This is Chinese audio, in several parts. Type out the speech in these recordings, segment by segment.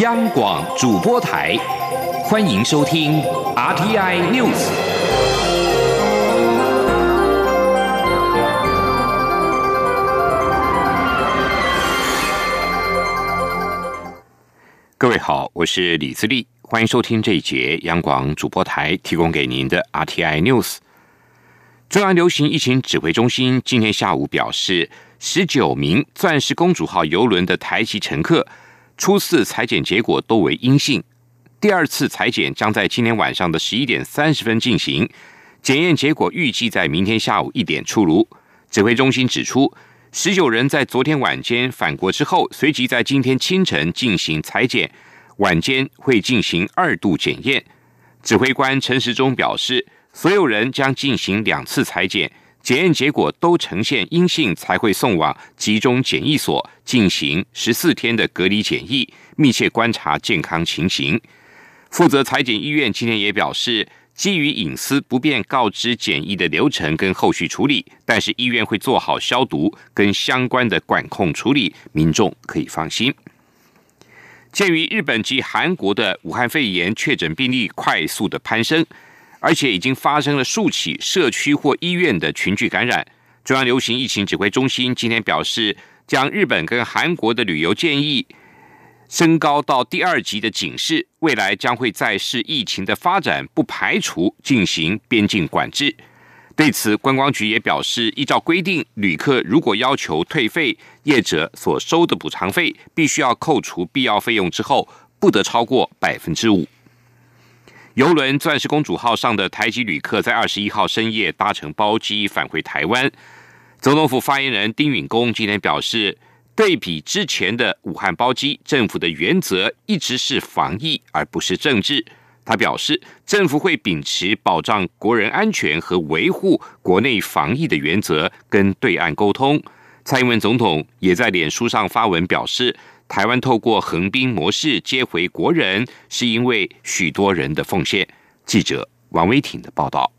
央广主播台，欢迎收听 RTI News。各位好，我是李自立，欢迎收听这一节央广主播台提供给您的 RTI News。中央流行疫情指挥中心今天下午表示，十九名“钻石公主号”游轮的台籍乘客初次裁剪结果都为阴性，第二次裁剪将在今天晚上的十一点三十分进行，检验结果预计在明天下午一点出炉。指挥中心指出，十九人在昨天晚间返国之后，随即在今天清晨进行裁剪，晚间会进行二度检验。指挥官陈时中表示。所有人将进行两次裁剪，检验结果都呈现阴性，才会送往集中检疫所进行十四天的隔离检疫，密切观察健康情形。负责裁剪医院今天也表示，基于隐私不便告知检疫的流程跟后续处理，但是医院会做好消毒跟相关的管控处理，民众可以放心。鉴于日本及韩国的武汉肺炎确诊病例快速的攀升。而且已经发生了数起社区或医院的群聚感染。中央流行疫情指挥中心今天表示，将日本跟韩国的旅游建议升高到第二级的警示，未来将会在视疫情的发展，不排除进行边境管制。对此，观光局也表示，依照规定，旅客如果要求退费，业者所收的补偿费必须要扣除必要费用之后，不得超过百分之五。游轮“钻石公主号”上的台籍旅客在二十一号深夜搭乘包机返回台湾。总统府发言人丁允恭今天表示，对比之前的武汉包机，政府的原则一直是防疫而不是政治。他表示，政府会秉持保障国人安全和维护国内防疫的原则，跟对岸沟通。蔡英文总统也在脸书上发文表示。台湾透过横滨模式接回国人，是因为许多人的奉献。记者王威挺的报道。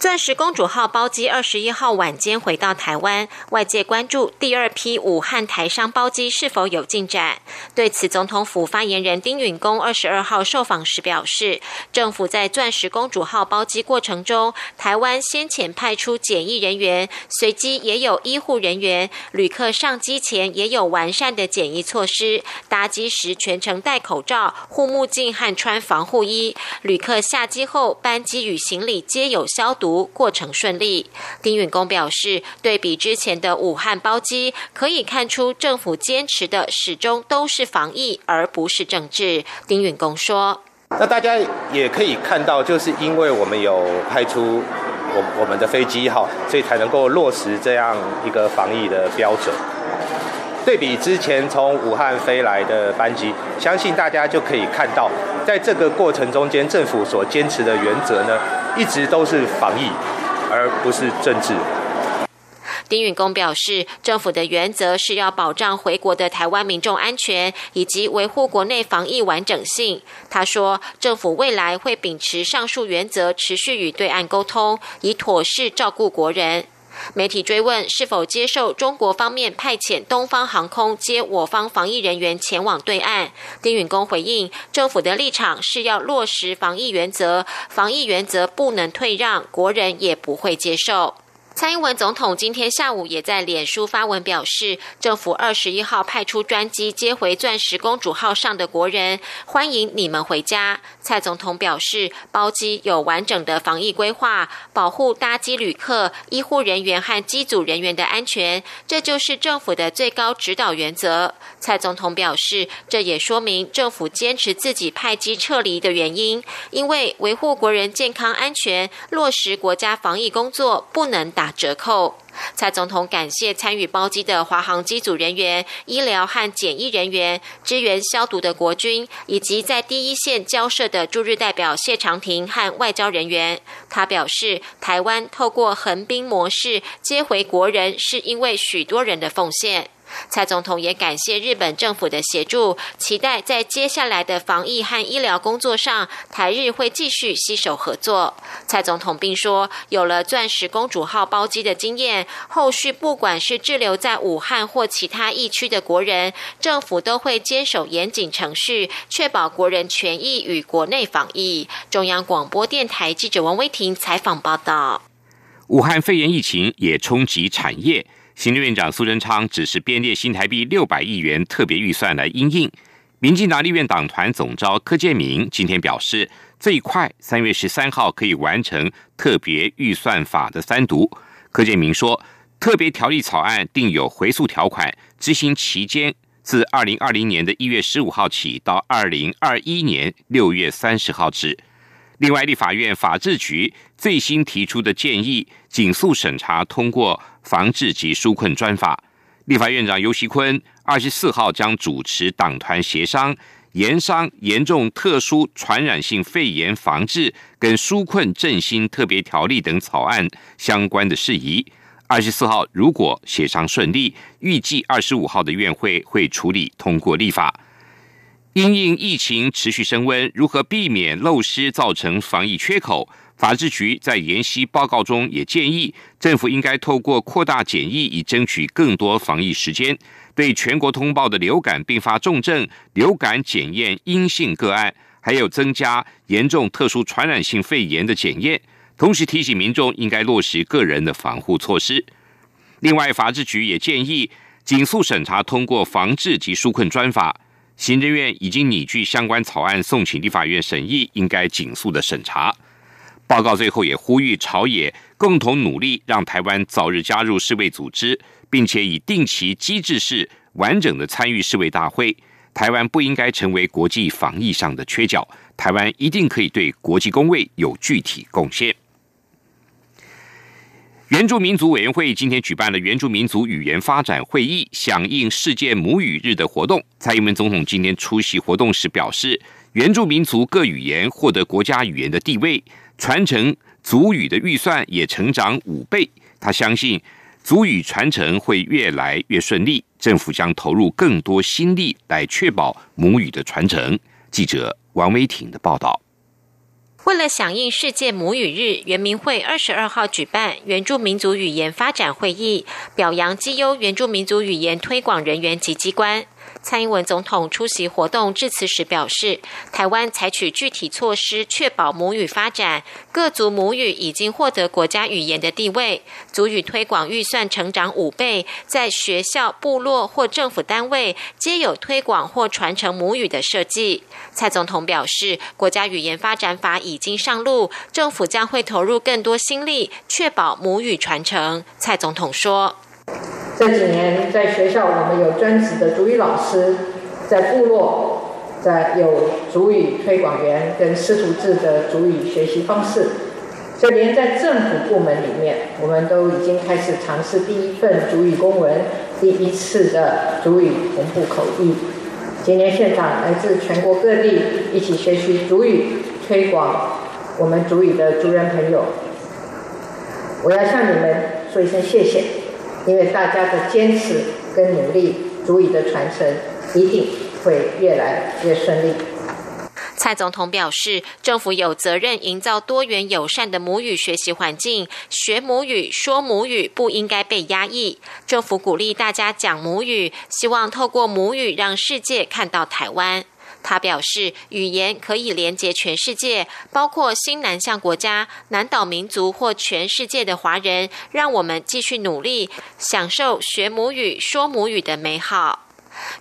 钻石公主号包机二十一号晚间回到台湾，外界关注第二批武汉台商包机是否有进展。对此，总统府发言人丁允恭二十二号受访时表示，政府在钻石公主号包机过程中，台湾先前派出检疫人员，随机也有医护人员，旅客上机前也有完善的检疫措施，搭机时全程戴口罩、护目镜和穿防护衣，旅客下机后班机与行李皆有消毒。过程顺利，丁允恭表示，对比之前的武汉包机，可以看出政府坚持的始终都是防疫，而不是政治。丁允恭说：“那大家也可以看到，就是因为我们有派出我我们的飞机哈，所以才能够落实这样一个防疫的标准。对比之前从武汉飞来的班机，相信大家就可以看到，在这个过程中间，政府所坚持的原则呢。”一直都是防疫，而不是政治。丁允恭表示，政府的原则是要保障回国的台湾民众安全，以及维护国内防疫完整性。他说，政府未来会秉持上述原则，持续与对岸沟通，以妥善照顾国人。媒体追问是否接受中国方面派遣东方航空接我方防疫人员前往对岸，丁允恭回应，政府的立场是要落实防疫原则，防疫原则不能退让，国人也不会接受。蔡英文总统今天下午也在脸书发文表示，政府二十一号派出专机接回“钻石公主号”上的国人，欢迎你们回家。蔡总统表示，包机有完整的防疫规划，保护搭机旅客、医护人员和机组人员的安全，这就是政府的最高指导原则。蔡总统表示，这也说明政府坚持自己派机撤离的原因，因为维护国人健康安全、落实国家防疫工作不能打折扣。蔡总统感谢参与包机的华航机组人员、医疗和检疫人员、支援消毒的国军，以及在第一线交涉的驻日代表谢长廷和外交人员。他表示，台湾透过横滨模式接回国人，是因为许多人的奉献。蔡总统也感谢日本政府的协助，期待在接下来的防疫和医疗工作上，台日会继续携手合作。蔡总统并说，有了钻石公主号包机的经验，后续不管是滞留在武汉或其他疫区的国人，政府都会坚守严谨程序，确保国人权益与国内防疫。中央广播电台记者王威婷采访报道。武汉肺炎疫情也冲击产业。行政院长苏贞昌指示编列新台币六百亿元特别预算来应应。民进党立院党团总召柯建明今天表示，最快三月十三号可以完成特别预算法的三读。柯建明说，特别条例草案定有回溯条款，执行期间自二零二零年的一月十五号起到二零二一年六月三十号止。另外，立法院法制局最新提出的建议，紧速审查通过防治及纾困专法。立法院长尤锡坤二十四号将主持党团协商，研商严重特殊传染性肺炎防治跟纾困振兴特别条例等草案相关的事宜。二十四号如果协商顺利，预计二十五号的院会会处理通过立法。因应疫情持续升温，如何避免漏失造成防疫缺口？法制局在研析报告中也建议，政府应该透过扩大检疫，以争取更多防疫时间。对全国通报的流感并发重症、流感检验阴性个案，还有增加严重特殊传染性肺炎的检验。同时提醒民众应该落实个人的防护措施。另外，法制局也建议紧速审查通过防治及纾困专法。行政院已经拟具相关草案送请立法院审议，应该紧速的审查。报告最后也呼吁朝野共同努力，让台湾早日加入世卫组织，并且以定期机制式完整的参与世卫大会。台湾不应该成为国际防疫上的缺角，台湾一定可以对国际公卫有具体贡献。原住民族委员会今天举办了原住民族语言发展会议，响应世界母语日的活动。蔡英文总统今天出席活动时表示，原住民族各语言获得国家语言的地位，传承族语的预算也成长五倍。他相信族语传承会越来越顺利，政府将投入更多心力来确保母语的传承。记者王威婷的报道。为了响应世界母语日，原民会二十二号举办原住民族语言发展会议，表扬绩优原住民族语言推广人员及机关。蔡英文总统出席活动致辞时表示，台湾采取具体措施确保母语发展，各族母语已经获得国家语言的地位，族语推广预算成长五倍，在学校、部落或政府单位皆有推广或传承母语的设计。蔡总统表示，国家语言发展法已经上路，政府将会投入更多心力，确保母语传承。蔡总统说。这几年在学校，我们有专职的主语老师；在部落，在有主语推广员跟师徒制的主语学习方式。就连在政府部门里面，我们都已经开始尝试第一份主语公文，第一次的主语同步口译。今年现场来自全国各地一起学习主语推广我们主语的族人朋友，我要向你们说一声谢谢。因为大家的坚持跟努力，足以的传承一定会越来越顺利。蔡总统表示，政府有责任营造多元友善的母语学习环境，学母语、说母语不应该被压抑。政府鼓励大家讲母语，希望透过母语让世界看到台湾。他表示，语言可以连接全世界，包括新南向国家、南岛民族或全世界的华人。让我们继续努力，享受学母语、说母语的美好。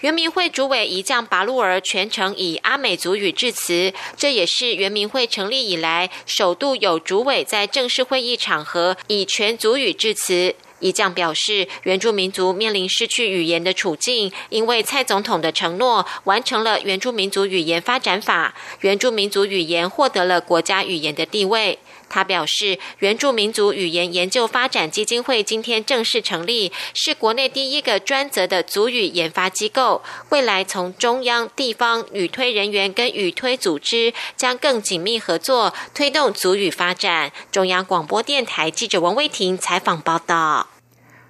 原民会主委一将拔路儿全程以阿美族语致辞，这也是原民会成立以来首度有主委在正式会议场合以全族语致辞。一将表示，原住民族面临失去语言的处境，因为蔡总统的承诺，完成了原住民族语言发展法，原住民族语言获得了国家语言的地位。他表示，原住民族语言研究发展基金会今天正式成立，是国内第一个专责的族语研发机构。未来从中央、地方语推人员跟语推组织将更紧密合作，推动族语发展。中央广播电台记者王威婷采访报道。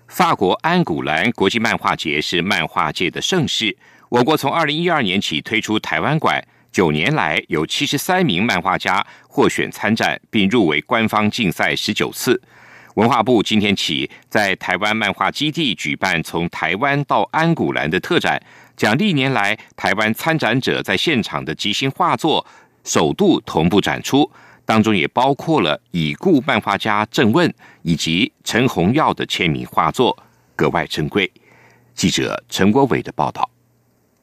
法国安古兰国际漫画节是漫画界的盛事。我国从二零一二年起推出台湾馆，九年来有七十三名漫画家获选参展，并入围官方竞赛十九次。文化部今天起在台湾漫画基地举办从台湾到安古兰的特展，将历年来台湾参展者在现场的即兴画作首度同步展出。当中也包括了已故漫画家郑问以及陈鸿耀的签名画作，格外珍贵。记者陈国伟的报道。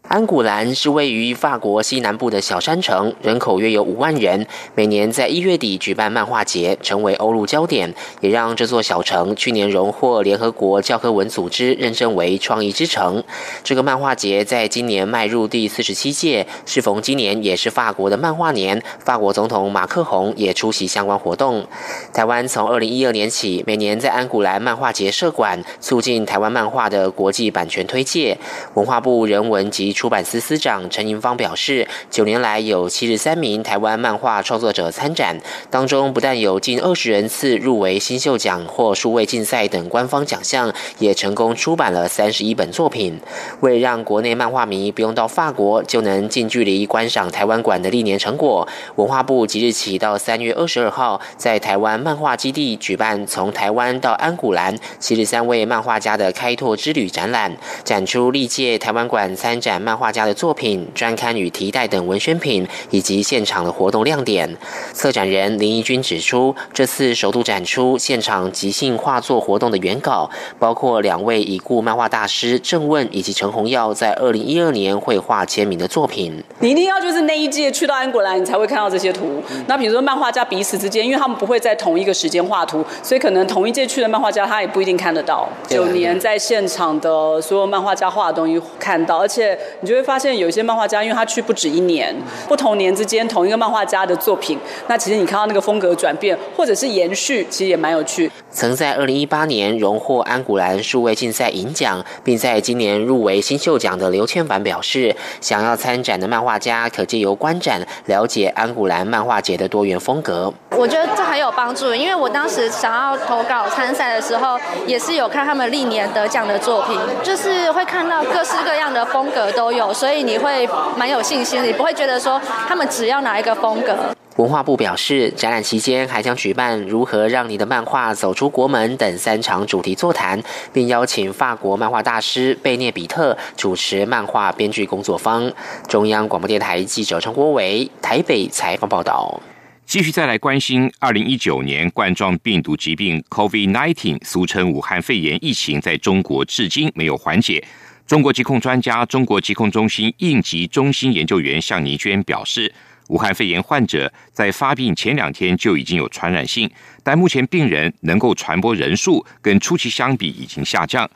安古兰是位于法国西南部的小山城，人口约有五万人。每年在一月底举办漫画节，成为欧陆焦点，也让这座小城去年荣获联合国教科文组织认证为创意之城。这个漫画节在今年迈入第四十七届，适逢今年也是法国的漫画年，法国总统马克宏也出席相关活动。台湾从二零一二年起，每年在安古兰漫画节设馆，促进台湾漫画的国际版权推介。文化部人文及出版司司长陈银芳表示，九年来有七十三名台湾漫画创作者参展，当中不但有近二十人次入围新秀奖或数位竞赛等官方奖项，也成功出版了三十一本作品。为让国内漫画迷不用到法国就能近距离观赏台湾馆的历年成果，文化部即日起到三月二十二号，在台湾漫画基地举办从台湾到安古兰七十三位漫画家的开拓之旅展览，展出历届台湾馆参展。漫画家的作品、专刊与提袋等文宣品，以及现场的活动亮点。策展人林义君指出，这次首度展出现场即兴画作活动的原稿，包括两位已故漫画大师郑问以及陈鸿耀在二零一二年绘画签名的作品。你一定要就是那一届去到安国兰，你才会看到这些图。那比如说漫画家彼此之间，因为他们不会在同一个时间画图，所以可能同一届去的漫画家他也不一定看得到。九年在现场的所有漫画家画的东西看到，而且。你就会发现有一些漫画家，因为他去不止一年，不同年之间同一个漫画家的作品，那其实你看到那个风格转变或者是延续，其实也蛮有趣。曾在二零一八年荣获安古兰数位竞赛银奖，并在今年入围新秀奖的刘千凡表示，想要参展的漫画家可借由观展了解安古兰漫画节的多元风格。我觉得这很有帮助，因为我当时想要投稿参赛的时候，也是有看他们历年得奖的作品，就是会看到各式各样的风格都有，所以你会蛮有信心，你不会觉得说他们只要哪一个风格。文化部表示，展览期间还将举办“如何让你的漫画走出国门”等三场主题座谈，并邀请法国漫画大师贝涅比特主持漫画编剧工作坊。中央广播电台记者陈国伟台北采访报道。继续再来关心，二零一九年冠状病毒疾病 （COVID-19） 俗称武汉肺炎疫情，在中国至今没有缓解。中国疾控专家、中国疾控中心应急中心研究员向倪娟表示，武汉肺炎患者在发病前两天就已经有传染性，但目前病人能够传播人数跟初期相比已经下降。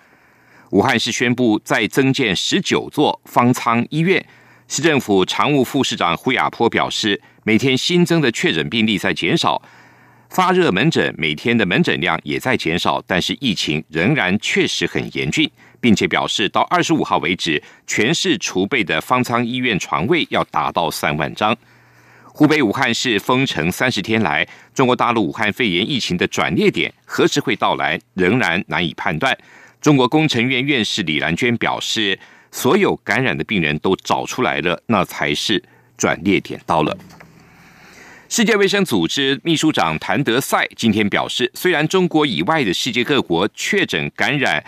武汉市宣布再增建十九座方舱医院。市政府常务副市长胡亚坡表示，每天新增的确诊病例在减少，发热门诊每天的门诊量也在减少，但是疫情仍然确实很严峻，并且表示到二十五号为止，全市储备的方舱医院床位要达到三万张。湖北武汉市封城三十天来，中国大陆武汉肺炎疫情的转捩点何时会到来，仍然难以判断。中国工程院院士李兰娟表示。所有感染的病人都找出来了，那才是转捩点到了。世界卫生组织秘书长谭德赛今天表示，虽然中国以外的世界各国确诊感染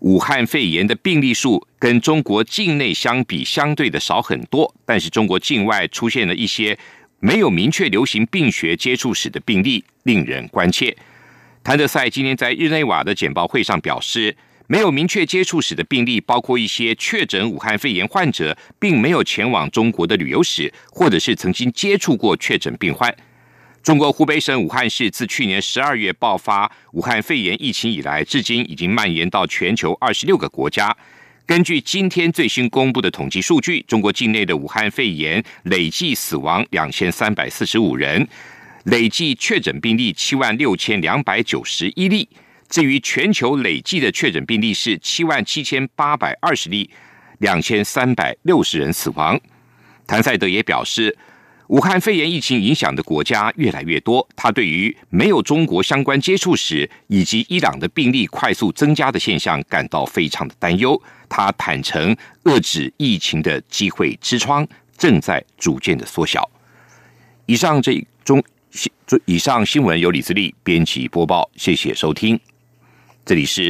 武汉肺炎的病例数跟中国境内相比相对的少很多，但是中国境外出现了一些没有明确流行病学接触史的病例，令人关切。谭德赛今天在日内瓦的简报会上表示。没有明确接触史的病例，包括一些确诊武汉肺炎患者，并没有前往中国的旅游史，或者是曾经接触过确诊病患。中国湖北省武汉市自去年十二月爆发武汉肺炎疫情以来，至今已经蔓延到全球二十六个国家。根据今天最新公布的统计数据，中国境内的武汉肺炎累计死亡两千三百四十五人，累计确诊病例七万六千两百九十一例。至于全球累计的确诊病例是七万七千八百二十例，两千三百六十人死亡。谭赛德也表示，武汉肺炎疫情影响的国家越来越多，他对于没有中国相关接触史以及伊朗的病例快速增加的现象感到非常的担忧。他坦诚，遏制疫情的机会之窗正在逐渐的缩小。以上这中以上新闻由李自力编辑播报，谢谢收听，这里是。